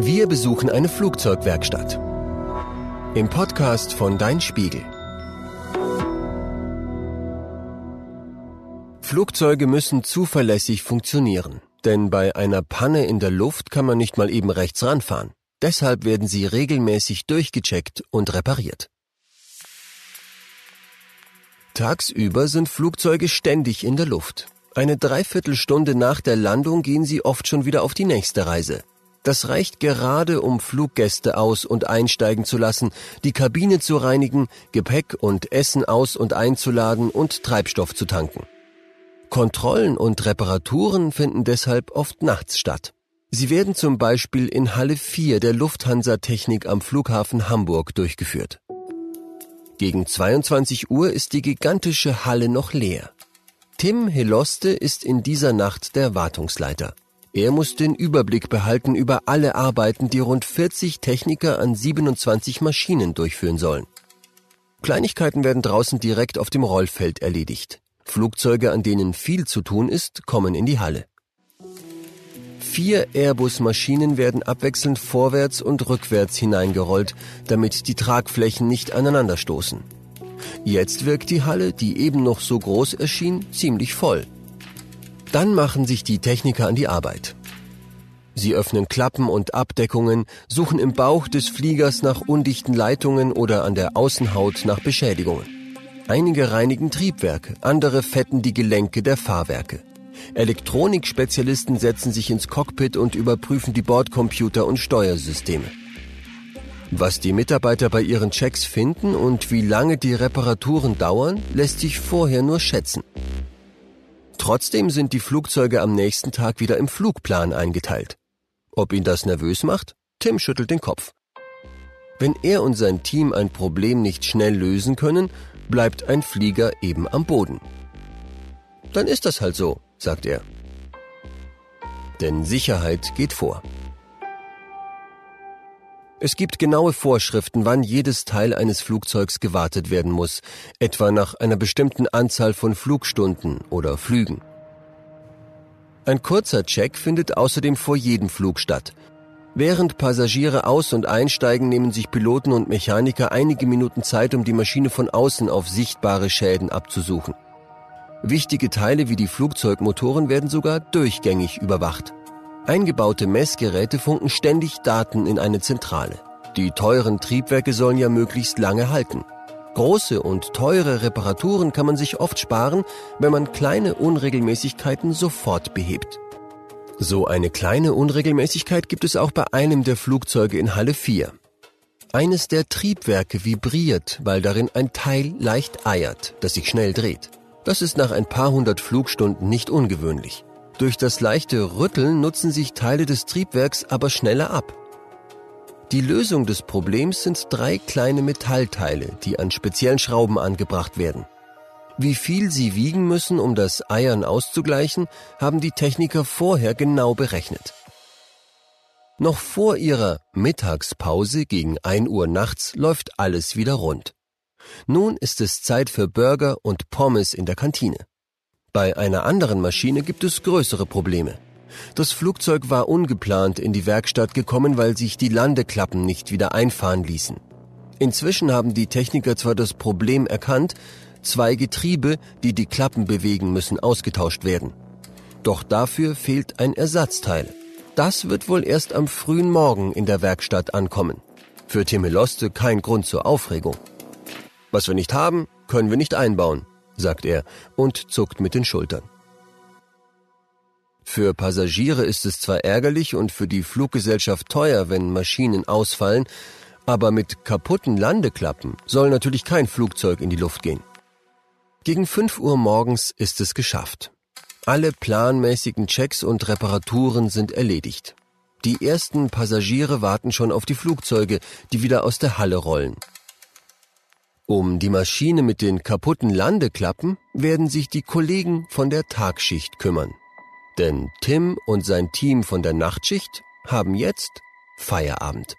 Wir besuchen eine Flugzeugwerkstatt. Im Podcast von Dein Spiegel. Flugzeuge müssen zuverlässig funktionieren, denn bei einer Panne in der Luft kann man nicht mal eben rechts ranfahren. Deshalb werden sie regelmäßig durchgecheckt und repariert. Tagsüber sind Flugzeuge ständig in der Luft. Eine Dreiviertelstunde nach der Landung gehen sie oft schon wieder auf die nächste Reise. Das reicht gerade, um Fluggäste aus- und einsteigen zu lassen, die Kabine zu reinigen, Gepäck und Essen aus- und einzuladen und Treibstoff zu tanken. Kontrollen und Reparaturen finden deshalb oft nachts statt. Sie werden zum Beispiel in Halle 4 der Lufthansa Technik am Flughafen Hamburg durchgeführt. Gegen 22 Uhr ist die gigantische Halle noch leer. Tim Heloste ist in dieser Nacht der Wartungsleiter. Er muss den Überblick behalten über alle Arbeiten, die rund 40 Techniker an 27 Maschinen durchführen sollen. Kleinigkeiten werden draußen direkt auf dem Rollfeld erledigt. Flugzeuge, an denen viel zu tun ist, kommen in die Halle. Vier Airbus-Maschinen werden abwechselnd vorwärts und rückwärts hineingerollt, damit die Tragflächen nicht aneinanderstoßen. Jetzt wirkt die Halle, die eben noch so groß erschien, ziemlich voll. Dann machen sich die Techniker an die Arbeit. Sie öffnen Klappen und Abdeckungen, suchen im Bauch des Fliegers nach undichten Leitungen oder an der Außenhaut nach Beschädigungen. Einige reinigen Triebwerke, andere fetten die Gelenke der Fahrwerke. Elektronikspezialisten setzen sich ins Cockpit und überprüfen die Bordcomputer und Steuersysteme. Was die Mitarbeiter bei ihren Checks finden und wie lange die Reparaturen dauern, lässt sich vorher nur schätzen. Trotzdem sind die Flugzeuge am nächsten Tag wieder im Flugplan eingeteilt. Ob ihn das nervös macht? Tim schüttelt den Kopf. Wenn er und sein Team ein Problem nicht schnell lösen können, bleibt ein Flieger eben am Boden. Dann ist das halt so, sagt er. Denn Sicherheit geht vor. Es gibt genaue Vorschriften, wann jedes Teil eines Flugzeugs gewartet werden muss, etwa nach einer bestimmten Anzahl von Flugstunden oder Flügen. Ein kurzer Check findet außerdem vor jedem Flug statt. Während Passagiere aus- und einsteigen, nehmen sich Piloten und Mechaniker einige Minuten Zeit, um die Maschine von außen auf sichtbare Schäden abzusuchen. Wichtige Teile wie die Flugzeugmotoren werden sogar durchgängig überwacht. Eingebaute Messgeräte funken ständig Daten in eine Zentrale. Die teuren Triebwerke sollen ja möglichst lange halten. Große und teure Reparaturen kann man sich oft sparen, wenn man kleine Unregelmäßigkeiten sofort behebt. So eine kleine Unregelmäßigkeit gibt es auch bei einem der Flugzeuge in Halle 4. Eines der Triebwerke vibriert, weil darin ein Teil leicht eiert, das sich schnell dreht. Das ist nach ein paar hundert Flugstunden nicht ungewöhnlich. Durch das leichte Rütteln nutzen sich Teile des Triebwerks aber schneller ab. Die Lösung des Problems sind drei kleine Metallteile, die an speziellen Schrauben angebracht werden. Wie viel sie wiegen müssen, um das Eiern auszugleichen, haben die Techniker vorher genau berechnet. Noch vor ihrer Mittagspause gegen 1 Uhr nachts läuft alles wieder rund. Nun ist es Zeit für Burger und Pommes in der Kantine. Bei einer anderen Maschine gibt es größere Probleme. Das Flugzeug war ungeplant in die Werkstatt gekommen, weil sich die Landeklappen nicht wieder einfahren ließen. Inzwischen haben die Techniker zwar das Problem erkannt, zwei Getriebe, die die Klappen bewegen müssen, ausgetauscht werden. Doch dafür fehlt ein Ersatzteil. Das wird wohl erst am frühen Morgen in der Werkstatt ankommen. Für Timeloste kein Grund zur Aufregung. Was wir nicht haben, können wir nicht einbauen, sagt er und zuckt mit den Schultern. Für Passagiere ist es zwar ärgerlich und für die Fluggesellschaft teuer, wenn Maschinen ausfallen, aber mit kaputten Landeklappen soll natürlich kein Flugzeug in die Luft gehen. Gegen 5 Uhr morgens ist es geschafft. Alle planmäßigen Checks und Reparaturen sind erledigt. Die ersten Passagiere warten schon auf die Flugzeuge, die wieder aus der Halle rollen. Um die Maschine mit den kaputten Landeklappen werden sich die Kollegen von der Tagschicht kümmern. Denn Tim und sein Team von der Nachtschicht haben jetzt Feierabend.